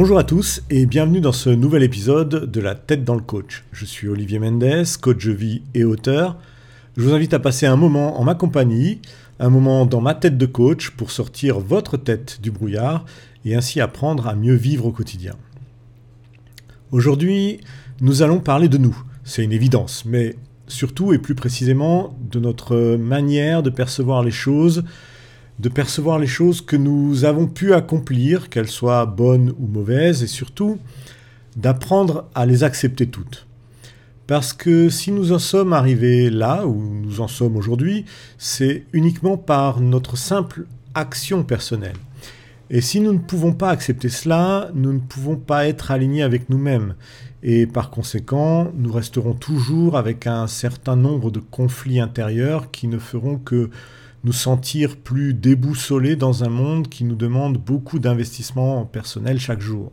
Bonjour à tous et bienvenue dans ce nouvel épisode de La tête dans le coach. Je suis Olivier Mendes, coach de vie et auteur. Je vous invite à passer un moment en ma compagnie, un moment dans ma tête de coach pour sortir votre tête du brouillard et ainsi apprendre à mieux vivre au quotidien. Aujourd'hui, nous allons parler de nous. C'est une évidence, mais surtout et plus précisément de notre manière de percevoir les choses, de percevoir les choses que nous avons pu accomplir, qu'elles soient bonnes ou mauvaises, et surtout d'apprendre à les accepter toutes. Parce que si nous en sommes arrivés là où nous en sommes aujourd'hui, c'est uniquement par notre simple action personnelle. Et si nous ne pouvons pas accepter cela, nous ne pouvons pas être alignés avec nous-mêmes. Et par conséquent, nous resterons toujours avec un certain nombre de conflits intérieurs qui ne feront que nous sentir plus déboussolés dans un monde qui nous demande beaucoup d'investissement personnel chaque jour.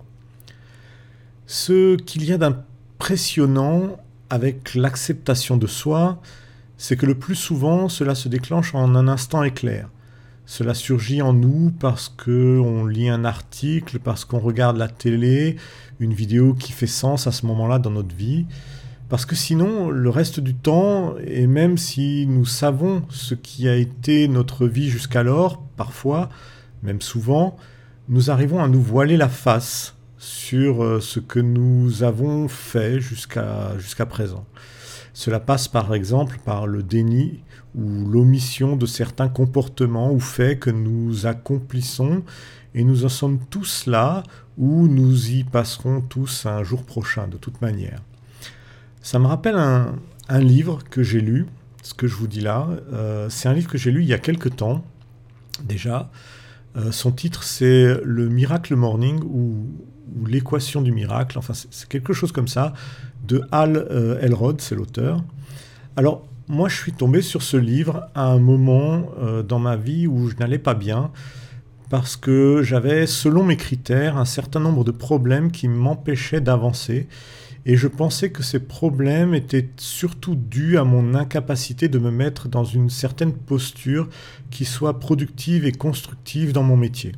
Ce qu'il y a d'impressionnant avec l'acceptation de soi, c'est que le plus souvent cela se déclenche en un instant éclair. Cela surgit en nous parce qu'on lit un article, parce qu'on regarde la télé, une vidéo qui fait sens à ce moment-là dans notre vie. Parce que sinon, le reste du temps, et même si nous savons ce qui a été notre vie jusqu'alors, parfois, même souvent, nous arrivons à nous voiler la face sur euh, ce que nous avons fait jusqu'à présent. Cela passe par exemple par le déni ou l'omission de certains comportements ou faits que nous accomplissons et nous en sommes tous là ou nous y passerons tous un jour prochain de toute manière. Ça me rappelle un, livre que j'ai lu, ce que je vous dis là. Euh, c'est un livre que j'ai lu il y a quelque temps déjà. Euh, son titre c'est Le Miracle Morning ou, L'équation du miracle. Enfin, c'est quelque chose comme ça de Hal euh, Elrod, c'est l'auteur. Alors, moi, je suis tombé sur ce livre à un moment dans ma vie où je n'allais pas bien parce que j'avais, selon mes critères, un certain nombre de problèmes qui m'empêchaient d'avancer et je pensais que ces problèmes étaient surtout dus à mon incapacité de me mettre dans une certaine posture qui soit productive et constructive dans mon métier.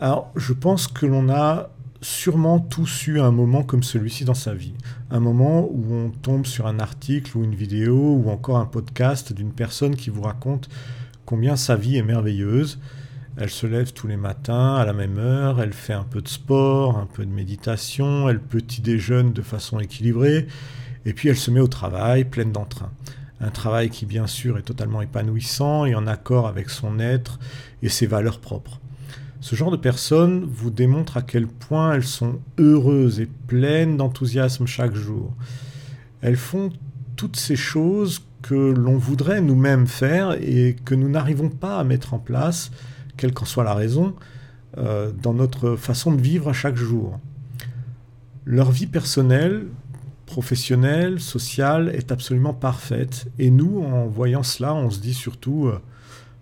Alors, je pense que l'on a sûrement tous eu un moment comme celui-ci dans sa vie. Un moment où on tombe sur un article ou une vidéo ou encore un podcast d'une personne qui vous raconte combien sa vie est merveilleuse elle se lève tous les matins à la même heure, elle fait un peu de sport, un peu de méditation, elle petit déjeune de façon équilibrée, et puis elle se met au travail pleine d'entrain. Un travail qui bien sûr est totalement épanouissant et en accord avec son être et ses valeurs propres. Ce genre de personnes vous démontre à quel point elles sont heureuses et pleines d'enthousiasme chaque jour. Elles font toutes ces choses que l'on voudrait nous-mêmes faire et que nous n'arrivons pas à mettre en place quelle qu'en soit la raison, euh, dans notre façon de vivre à chaque jour. Leur vie personnelle, professionnelle, sociale est absolument parfaite. Et nous, en voyant cela, on se dit surtout, euh,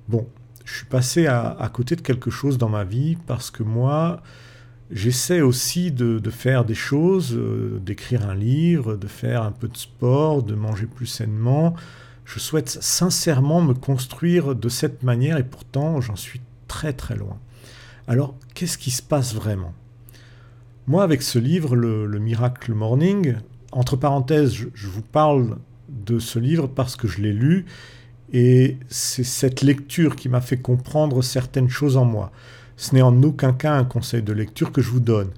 bon, je suis passé à, côté de quelque chose dans ma vie parce que moi, j'essaie aussi de, faire des choses, euh, d'écrire un livre, de faire un peu de sport, de manger plus sainement. Je souhaite sincèrement me construire de cette manière et pourtant j'en suis très très loin. Alors, qu'est-ce qui se passe vraiment? Moi, avec ce livre, le, Miracle Morning, entre parenthèses, je, vous parle de ce livre parce que je l'ai lu et c'est cette lecture qui m'a fait comprendre certaines choses en moi. Ce n'est en aucun cas un conseil de lecture que je vous donne.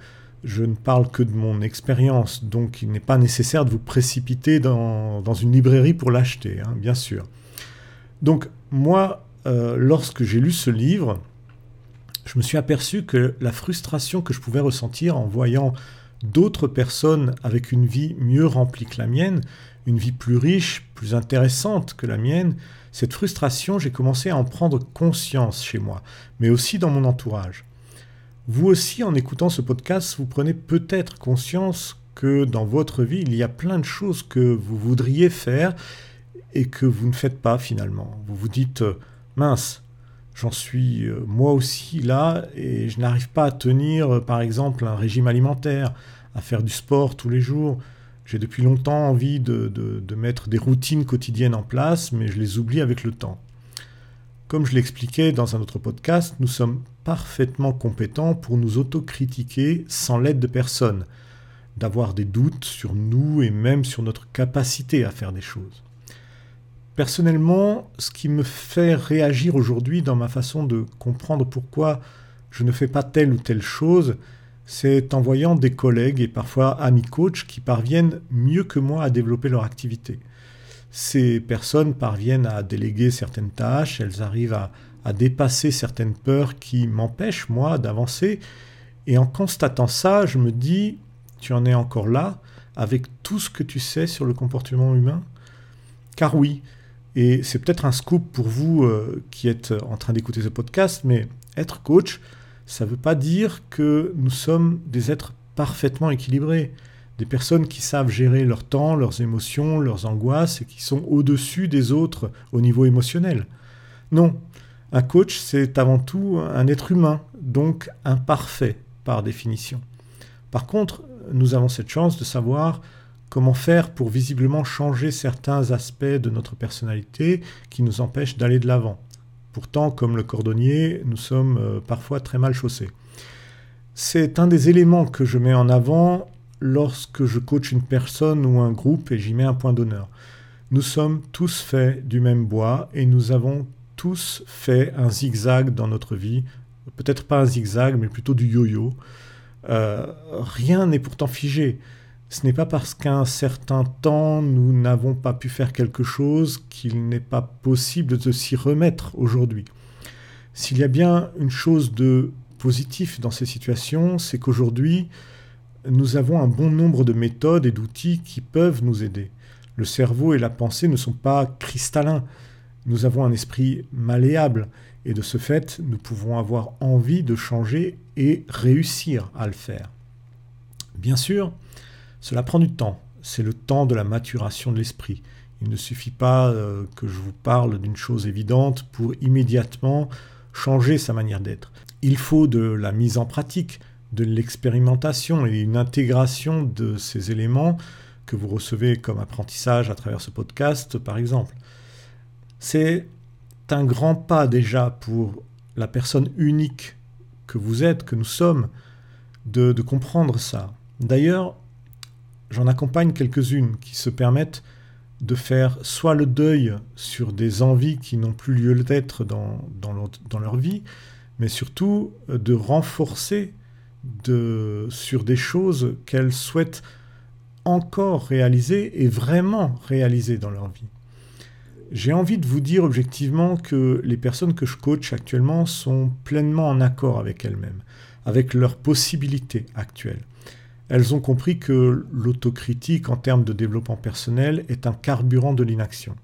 Je ne parle que de mon expérience, donc il n'est pas nécessaire de vous précipiter dans, une librairie pour l'acheter, hein, bien sûr. Donc moi, euh, lorsque j'ai lu ce livre, je me suis aperçu que la frustration que je pouvais ressentir en voyant d'autres personnes avec une vie mieux remplie que la mienne, une vie plus riche, plus intéressante que la mienne, cette frustration, j'ai commencé à en prendre conscience chez moi, mais aussi dans mon entourage. Vous aussi, en écoutant ce podcast, vous prenez peut-être conscience que dans votre vie, il y a plein de choses que vous voudriez faire et que vous ne faites pas finalement. Vous vous dites, mince, j'en suis euh, moi aussi là et je n'arrive pas à tenir euh, par exemple un régime alimentaire, à faire du sport tous les jours. J'ai depuis longtemps envie de, mettre des routines quotidiennes en place, mais je les oublie avec le temps. Comme je l'expliquais dans un autre podcast, nous sommes parfaitement compétents pour nous autocritiquer sans l'aide de personne, d'avoir des doutes sur nous et même sur notre capacité à faire des choses. Personnellement, ce qui me fait réagir aujourd'hui dans ma façon de comprendre pourquoi je ne fais pas telle ou telle chose, c'est en voyant des collègues et parfois amis coachs qui parviennent mieux que moi à développer leur activité. Ces personnes parviennent à déléguer certaines tâches, elles arrivent à, à dépasser certaines peurs qui m'empêchent, moi, d'avancer. Et en constatant ça, je me dis, tu en es encore là, avec tout ce que tu sais sur le comportement humain? Car oui, et c'est peut-être un scoop pour vous euh, qui êtes en train d'écouter ce podcast, mais être coach, ça ne veut pas dire que nous sommes des êtres parfaitement équilibrés, des personnes qui savent gérer leur temps, leurs émotions, leurs angoisses et qui sont au-dessus des autres au niveau émotionnel. Non, un coach, c'est avant tout un être humain, donc imparfait par définition. Par contre, nous avons cette chance de savoir comment faire pour visiblement changer certains aspects de notre personnalité qui nous empêchent d'aller de l'avant? Pourtant, comme le cordonnier, nous sommes euh, parfois très mal chaussés. C'est un des éléments que je mets en avant lorsque je coach une personne ou un groupe et j'y mets un point d'honneur. Nous sommes tous faits du même bois et nous avons tous fait un zigzag dans notre vie. Peut-être pas un zigzag, mais plutôt du yo-yo. Euh, rien n'est pourtant figé. Ce n'est pas parce qu'à un certain temps nous n'avons pas pu faire quelque chose qu'il n'est pas possible de s'y remettre aujourd'hui. S'il y a bien une chose de positif dans ces situations, c'est qu'aujourd'hui, nous avons un bon nombre de méthodes et d'outils qui peuvent nous aider. Le cerveau et la pensée ne sont pas cristallins. Nous avons un esprit malléable et de ce fait, nous pouvons avoir envie de changer et réussir à le faire. Bien sûr, cela prend du temps. C'est le temps de la maturation de l'esprit. Il ne suffit pas euh, que je vous parle d'une chose évidente pour immédiatement changer sa manière d'être. Il faut de la mise en pratique, de l'expérimentation et une intégration de ces éléments que vous recevez comme apprentissage à travers ce podcast, par exemple. C'est un grand pas déjà pour la personne unique que vous êtes, que nous sommes, de, de comprendre ça. D'ailleurs, j'en accompagne quelques-unes qui se permettent de faire soit le deuil sur des envies qui n'ont plus lieu d'être dans, leur, vie, mais surtout euh, de renforcer sur des choses qu'elles souhaitent encore réaliser et vraiment réaliser dans leur vie. J'ai envie de vous dire objectivement que les personnes que je coach actuellement sont pleinement en accord avec elles-mêmes, avec leurs possibilités actuelles elles ont compris que l'autocritique en termes de développement personnel est un carburant de l'inaction.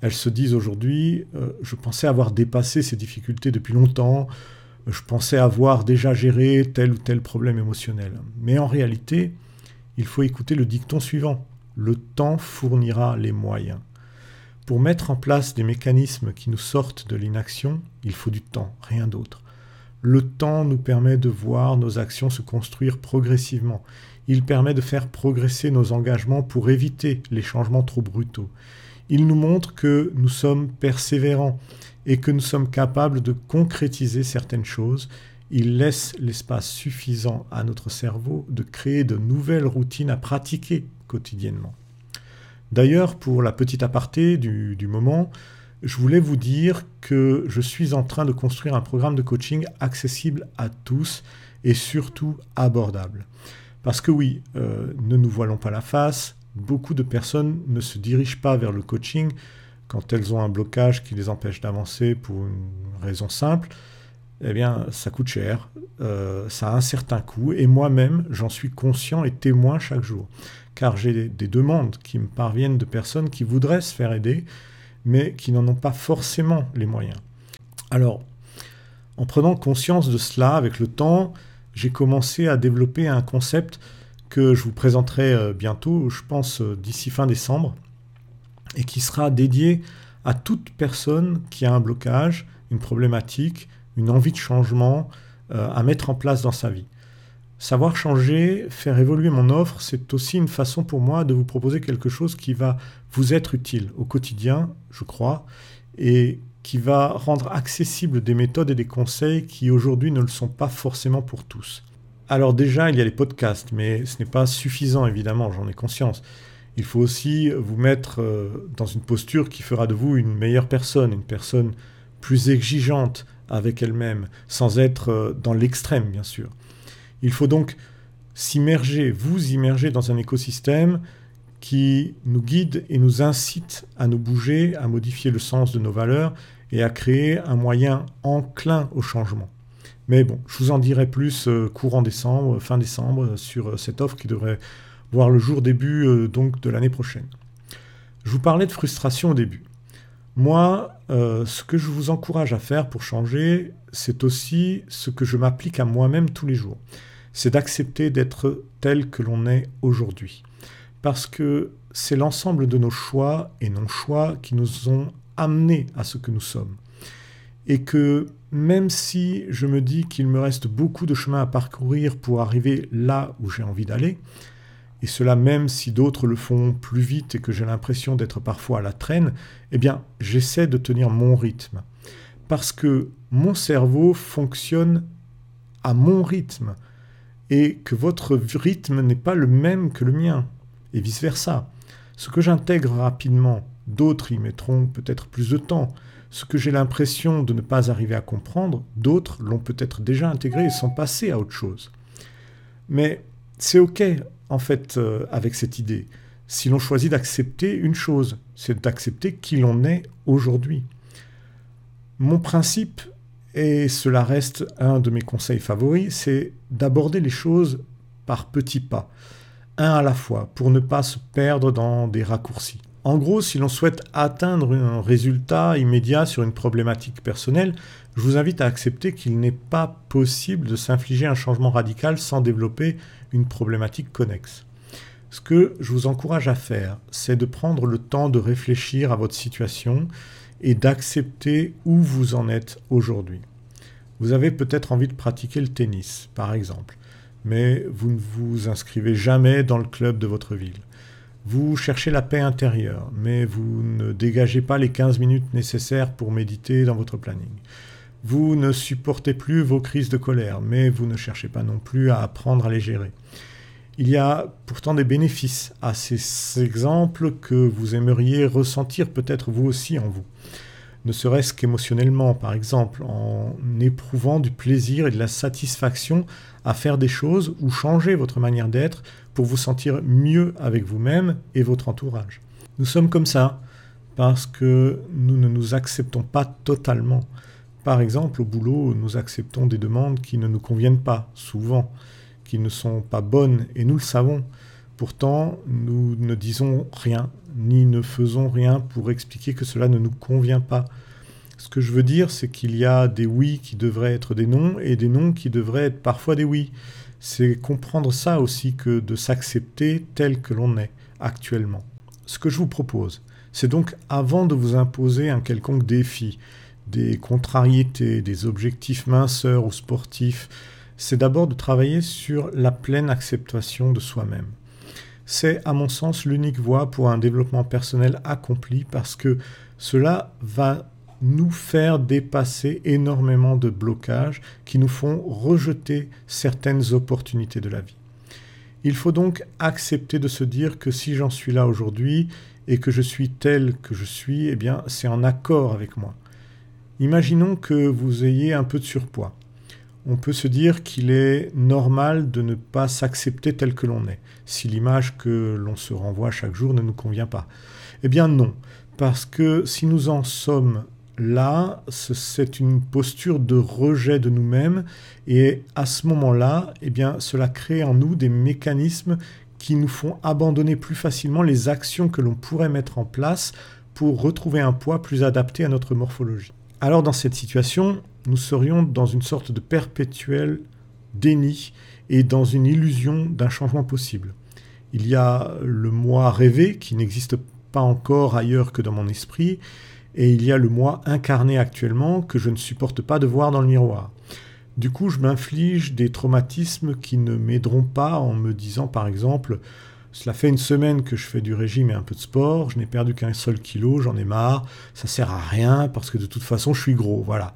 Elles se disent aujourd'hui, euh, je pensais avoir dépassé ces difficultés depuis longtemps, je pensais avoir déjà géré tel ou tel problème émotionnel. Mais en réalité, il faut écouter le dicton suivant. Le temps fournira les moyens. Pour mettre en place des mécanismes qui nous sortent de l'inaction, il faut du temps, rien d'autre. Le temps nous permet de voir nos actions se construire progressivement. Il permet de faire progresser nos engagements pour éviter les changements trop brutaux. Il nous montre que nous sommes persévérants et que nous sommes capables de concrétiser certaines choses. Il laisse l'espace suffisant à notre cerveau de créer de nouvelles routines à pratiquer quotidiennement. D'ailleurs, pour la petite aparté du, du moment, je voulais vous dire que je suis en train de construire un programme de coaching accessible à tous et surtout abordable. Parce que oui, euh, ne nous voilons pas la face, beaucoup de personnes ne se dirigent pas vers le coaching quand elles ont un blocage qui les empêche d'avancer pour une raison simple. Eh bien, ça coûte cher, euh, ça a un certain coût, et moi-même, j'en suis conscient et témoin chaque jour. Car j'ai des demandes qui me parviennent de personnes qui voudraient se faire aider, mais qui n'en ont pas forcément les moyens. Alors, en prenant conscience de cela avec le temps, j'ai commencé à développer un concept que je vous présenterai euh, bientôt, je pense euh, d'ici fin décembre, et qui sera dédié à toute personne qui a un blocage, une problématique, une envie de changement euh, à mettre en place dans sa vie. Savoir changer, faire évoluer mon offre, c'est aussi une façon pour moi de vous proposer quelque chose qui va vous être utile au quotidien, je crois, et qui va rendre accessibles des méthodes et des conseils qui aujourd'hui ne le sont pas forcément pour tous. Alors déjà, il y a les podcasts, mais ce n'est pas suffisant évidemment, j'en ai conscience. Il faut aussi vous mettre euh, dans une posture qui fera de vous une meilleure personne, une personne plus exigeante avec elle-même, sans être euh, dans l'extrême bien sûr. Il faut donc s'immerger, vous immerger dans un écosystème qui nous guide et nous incite à nous bouger, à modifier le sens de nos valeurs et à créer un moyen enclin au changement. Mais bon, je vous en dirai plus euh, courant décembre, fin décembre, sur cette offre qui devrait voir le jour début euh, donc de l'année prochaine. Je vous parlais de frustration au début. Moi, euh, ce que je vous encourage à faire pour changer, c'est aussi ce que je m'applique à moi-même tous les jours. C'est d'accepter d'être tel que l'on est aujourd'hui. Parce que c'est l'ensemble de nos choix et non-choix qui nous ont amenés à ce que nous sommes. Et que même si je me dis qu'il me reste beaucoup de chemin à parcourir pour arriver là où j'ai envie d'aller, et cela même si d'autres le font plus vite et que j'ai l'impression d'être parfois à la traîne, eh bien, j'essaie de tenir mon rythme. Parce que mon cerveau fonctionne à mon rythme et que votre rythme n'est pas le même que le mien, et vice-versa. Ce que j'intègre rapidement, d'autres y mettront peut-être plus de temps. Ce que j'ai l'impression de ne pas arriver à comprendre, d'autres l'ont peut-être déjà intégré et sont passés à autre chose. Mais c'est OK, en fait, euh, avec cette idée. Si l'on choisit d'accepter une chose, c'est d'accepter qui l'on est aujourd'hui. Mon principe, et cela reste un de mes conseils favoris, c'est d'aborder les choses par petits pas, un à la fois, pour ne pas se perdre dans des raccourcis. En gros, si l'on souhaite atteindre un résultat immédiat sur une problématique personnelle, je vous invite à accepter qu'il n'est pas possible de s'infliger un changement radical sans développer une problématique connexe. Ce que je vous encourage à faire, c'est de prendre le temps de réfléchir à votre situation et d'accepter où vous en êtes aujourd'hui. Vous avez peut-être envie de pratiquer le tennis, par exemple, mais vous ne vous inscrivez jamais dans le club de votre ville. Vous cherchez la paix intérieure, mais vous ne dégagez pas les 15 minutes nécessaires pour méditer dans votre planning. Vous ne supportez plus vos crises de colère, mais vous ne cherchez pas non plus à apprendre à les gérer. Il y a pourtant des bénéfices à ces exemples que vous aimeriez ressentir peut-être vous aussi en vous. Ne serait-ce qu'émotionnellement, par exemple, en éprouvant du plaisir et de la satisfaction à faire des choses ou changer votre manière d'être pour vous sentir mieux avec vous-même et votre entourage. Nous sommes comme ça parce que nous ne nous acceptons pas totalement. Par exemple, au boulot, nous acceptons des demandes qui ne nous conviennent pas, souvent, qui ne sont pas bonnes, et nous le savons. Pourtant, nous ne disons rien, ni ne faisons rien pour expliquer que cela ne nous convient pas. Ce que je veux dire, c'est qu'il y a des oui qui devraient être des non, et des non qui devraient être parfois des oui. C'est comprendre ça aussi que de s'accepter tel que l'on est actuellement. Ce que je vous propose, c'est donc avant de vous imposer un quelconque défi, des contrariétés, des objectifs minceurs ou sportifs, c'est d'abord de travailler sur la pleine acceptation de soi-même. C'est à mon sens l'unique voie pour un développement personnel accompli parce que cela va nous faire dépasser énormément de blocages qui nous font rejeter certaines opportunités de la vie. Il faut donc accepter de se dire que si j'en suis là aujourd'hui et que je suis tel que je suis, eh bien c'est en accord avec moi. Imaginons que vous ayez un peu de surpoids. On peut se dire qu'il est normal de ne pas s'accepter tel que l'on est, si l'image que l'on se renvoie chaque jour ne nous convient pas. Eh bien non, parce que si nous en sommes là, c'est une posture de rejet de nous-mêmes, et à ce moment-là, eh bien, cela crée en nous des mécanismes qui nous font abandonner plus facilement les actions que l'on pourrait mettre en place pour retrouver un poids plus adapté à notre morphologie. Alors dans cette situation, nous serions dans une sorte de perpétuel déni et dans une illusion d'un changement possible. Il y a le moi rêvé qui n'existe pas encore ailleurs que dans mon esprit, et il y a le moi incarné actuellement que je ne supporte pas de voir dans le miroir. Du coup, je m'inflige des traumatismes qui ne m'aideront pas en me disant par exemple Cela fait une semaine que je fais du régime et un peu de sport, je n'ai perdu qu'un seul kilo, j'en ai marre, ça sert à rien parce que de toute façon je suis gros, voilà.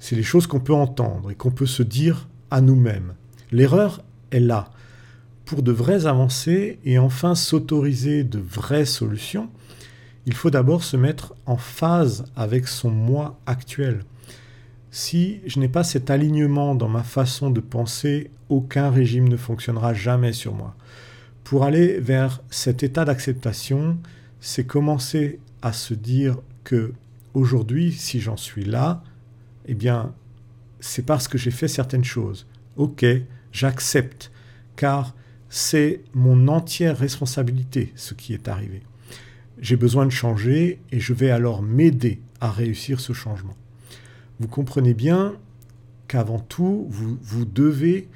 C'est les choses qu'on peut entendre et qu'on peut se dire à nous-mêmes. L'erreur est là. Pour de vraies avancées et enfin s'autoriser de vraies solutions, il faut d'abord se mettre en phase avec son moi actuel. Si je n'ai pas cet alignement dans ma façon de penser, aucun régime ne fonctionnera jamais sur moi. Pour aller vers cet état d'acceptation, c'est commencer à se dire que aujourd'hui, si j'en suis là, eh bien, c'est parce que j'ai fait certaines choses. Ok, j'accepte, car c'est mon entière responsabilité ce qui est arrivé. J'ai besoin de changer et je vais alors m'aider à réussir ce changement vous comprenez bien qu'avant tout, vous, vous devez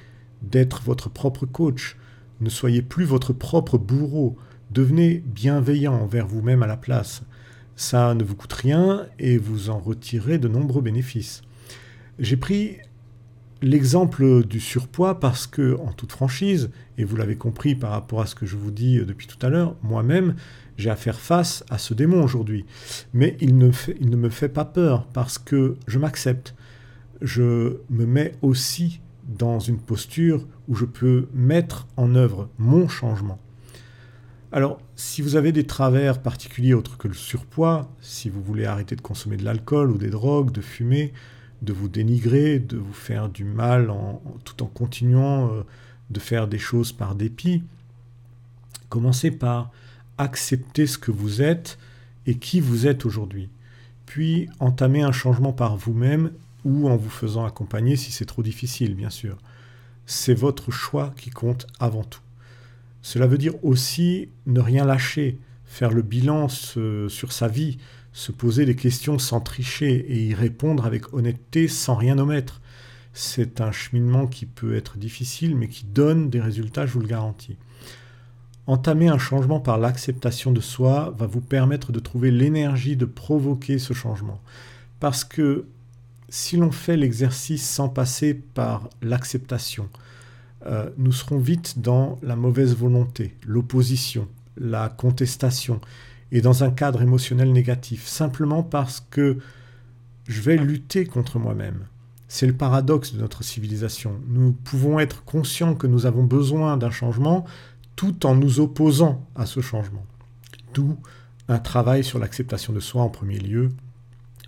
d'être votre propre coach. Ne soyez plus votre propre bourreau. Devenez bienveillant envers vous-même à la place. Ça ne vous coûte rien et vous en retirez de nombreux bénéfices. J'ai pris l'exemple du surpoids parce que, en toute franchise, et vous l'avez compris par rapport à ce que je vous dis depuis tout à l'heure, moi-même, j'ai à faire face à ce démon aujourd'hui. Mais il ne, il ne me fait pas peur parce que je m'accepte. Je me mets aussi dans une posture où je peux mettre en œuvre mon changement. Alors, si vous avez des travers particuliers autres que le surpoids, si vous voulez arrêter de consommer de l'alcool ou des drogues, de fumer, de vous dénigrer, de vous faire du mal tout en continuant euh, de faire des choses par dépit, commencez par accepter ce que vous êtes et qui vous êtes aujourd'hui. Puis entamer un changement par vous-même ou en vous faisant accompagner si c'est trop difficile, bien sûr. C'est votre choix qui compte avant tout. Cela veut dire aussi ne rien lâcher, faire le bilan sur sa vie, se poser des questions sans tricher et y répondre avec honnêteté sans rien omettre. C'est un cheminement qui peut être difficile mais qui donne des résultats, je vous le garantis. Entamer un changement par l'acceptation de soi va vous permettre de trouver l'énergie de provoquer ce changement. Parce que si l'on fait l'exercice sans passer par l'acceptation, euh, nous serons vite dans la mauvaise volonté, l'opposition, la contestation, et dans un cadre émotionnel négatif, simplement parce que je vais lutter contre moi-même. C'est le paradoxe de notre civilisation. Nous pouvons être conscients que nous avons besoin d'un changement, tout en nous opposant à ce changement. D'où un travail sur l'acceptation de soi en premier lieu,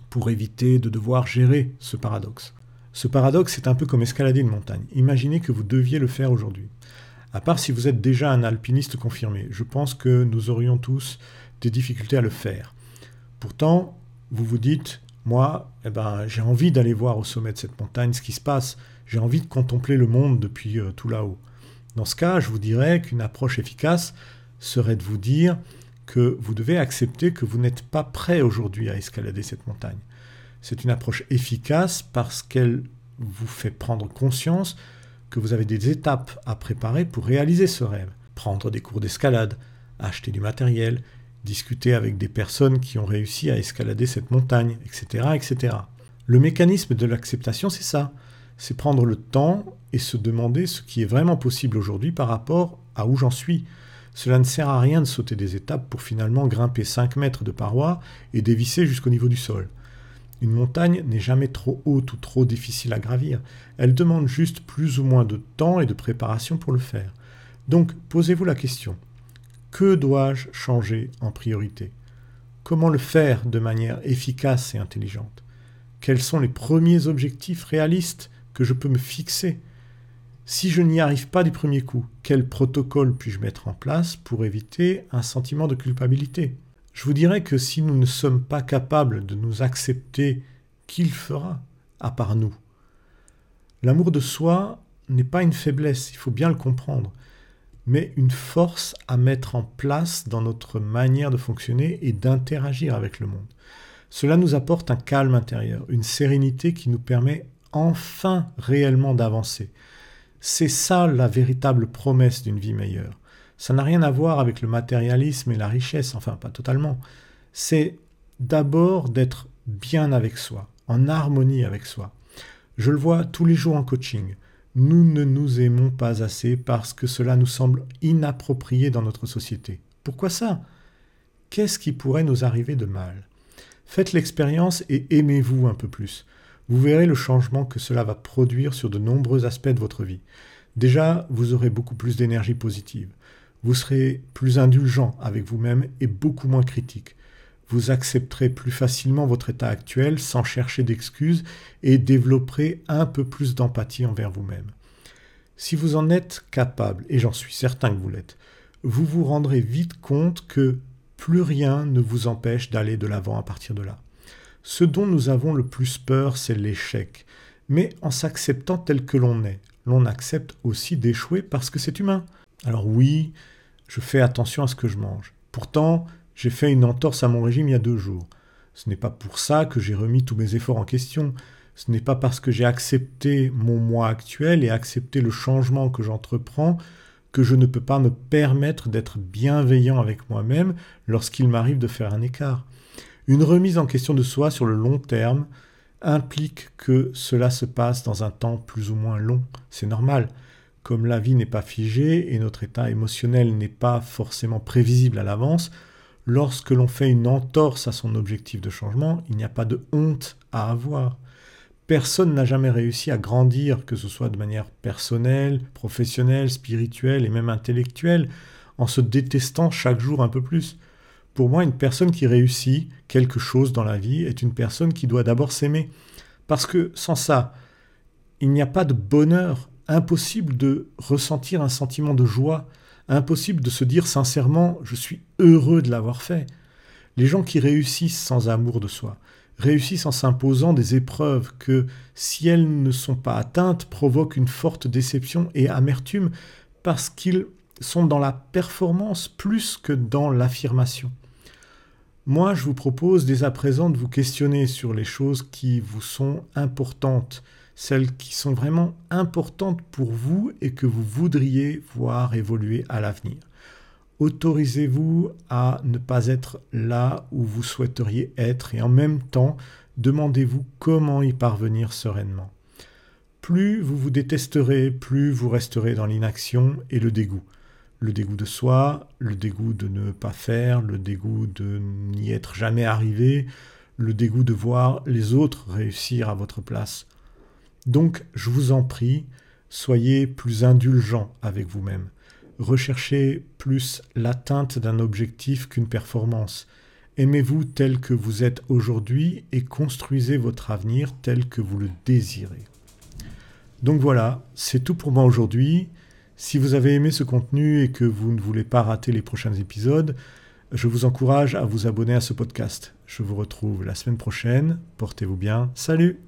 pour éviter de devoir gérer ce paradoxe. Ce paradoxe, c'est un peu comme escalader une montagne. Imaginez que vous deviez le faire aujourd'hui. À part si vous êtes déjà un alpiniste confirmé, je pense que nous aurions tous des difficultés à le faire. Pourtant, vous vous dites, moi, eh ben, j'ai envie d'aller voir au sommet de cette montagne ce qui se passe, j'ai envie de contempler le monde depuis euh, tout là-haut. Dans ce cas, je vous dirais qu'une approche efficace serait de vous dire que vous devez accepter que vous n'êtes pas prêt aujourd'hui à escalader cette montagne. C'est une approche efficace parce qu'elle vous fait prendre conscience que vous avez des étapes à préparer pour réaliser ce rêve. Prendre des cours d'escalade, acheter du matériel, discuter avec des personnes qui ont réussi à escalader cette montagne, etc. etc. Le mécanisme de l'acceptation, c'est ça. C'est prendre le temps et se demander ce qui est vraiment possible aujourd'hui par rapport à où j'en suis. Cela ne sert à rien de sauter des étapes pour finalement grimper 5 mètres de paroi et dévisser jusqu'au niveau du sol. Une montagne n'est jamais trop haute ou trop difficile à gravir. Elle demande juste plus ou moins de temps et de préparation pour le faire. Donc posez-vous la question. Que dois-je changer en priorité? Comment le faire de manière efficace et intelligente? Quels sont les premiers objectifs réalistes que je peux me fixer? Si je n'y arrive pas du premier coup, quel protocole puis-je mettre en place pour éviter un sentiment de culpabilité? Je vous dirais que si nous ne sommes pas capables de nous accepter, qui le fera à part nous L'amour de soi n'est pas une faiblesse, il faut bien le comprendre, mais une force à mettre en place dans notre manière de fonctionner et d'interagir avec le monde. Cela nous apporte un calme intérieur, une sérénité qui nous permet enfin réellement d'avancer. C'est ça la véritable promesse d'une vie meilleure. Ça n'a rien à voir avec le matérialisme et la richesse, enfin pas totalement. C'est d'abord d'être bien avec soi, en harmonie avec soi. Je le vois tous les jours en coaching. Nous ne nous aimons pas assez parce que cela nous semble inapproprié dans notre société. Pourquoi ça? Qu'est-ce qui pourrait nous arriver de mal? Faites l'expérience et aimez-vous un peu plus. Vous verrez le changement que cela va produire sur de nombreux aspects de votre vie. Déjà, vous aurez beaucoup plus d'énergie positive. Vous serez plus indulgent avec vous-même et beaucoup moins critique. Vous accepterez plus facilement votre état actuel sans chercher d'excuses et développerez un peu plus d'empathie envers vous-même. Si vous en êtes capable, et j'en suis certain que vous l'êtes, vous vous rendrez vite compte que plus rien ne vous empêche d'aller de l'avant à partir de là. Ce dont nous avons le plus peur, c'est l'échec. Mais en s'acceptant tel que l'on est, l'on accepte aussi d'échouer parce que c'est humain. Alors oui, je fais attention à ce que je mange. Pourtant, j'ai fait une entorse à mon régime il y a deux jours. Ce n'est pas pour ça que j'ai remis tous mes efforts en question. Ce n'est pas parce que j'ai accepté mon moi actuel et accepté le changement que j'entreprends que je ne peux pas me permettre d'être bienveillant avec moi-même lorsqu'il m'arrive de faire un écart. Une remise en question de soi sur le long terme implique que cela se passe dans un temps plus ou moins long. C'est normal. Comme la vie n'est pas figée et notre état émotionnel n'est pas forcément prévisible à l'avance, lorsque l'on fait une entorse à son objectif de changement, il n'y a pas de honte à avoir. Personne n'a jamais réussi à grandir, que ce soit de manière personnelle, professionnelle, spirituelle et même intellectuelle, en se détestant chaque jour un peu plus. Pour moi, une personne qui réussit quelque chose dans la vie est une personne qui doit d'abord s'aimer. Parce que sans ça, il n'y a pas de bonheur. Impossible de ressentir un sentiment de joie. Impossible de se dire sincèrement je suis heureux de l'avoir fait. Les gens qui réussissent sans amour de soi, réussissent en s'imposant des épreuves que, si elles ne sont pas atteintes, provoquent une forte déception et amertume parce qu'ils sont dans la performance plus que dans l'affirmation. Moi, je vous propose dès à présent de vous questionner sur les choses qui vous sont importantes, celles qui sont vraiment importantes pour vous et que vous voudriez voir évoluer à l'avenir. Autorisez-vous à ne pas être là où vous souhaiteriez être et en même temps, demandez-vous comment y parvenir sereinement. Plus vous vous détesterez, plus vous resterez dans l'inaction et le dégoût. Le dégoût de soi, le dégoût de ne pas faire, le dégoût de n'y être jamais arrivé, le dégoût de voir les autres réussir à votre place. Donc, je vous en prie, soyez plus indulgent avec vous-même. Recherchez plus l'atteinte d'un objectif qu'une performance. Aimez-vous tel que vous êtes aujourd'hui et construisez votre avenir tel que vous le désirez. Donc voilà, c'est tout pour moi aujourd'hui. Si vous avez aimé ce contenu et que vous ne voulez pas rater les prochains épisodes, je vous encourage à vous abonner à ce podcast. Je vous retrouve la semaine prochaine. Portez-vous bien. Salut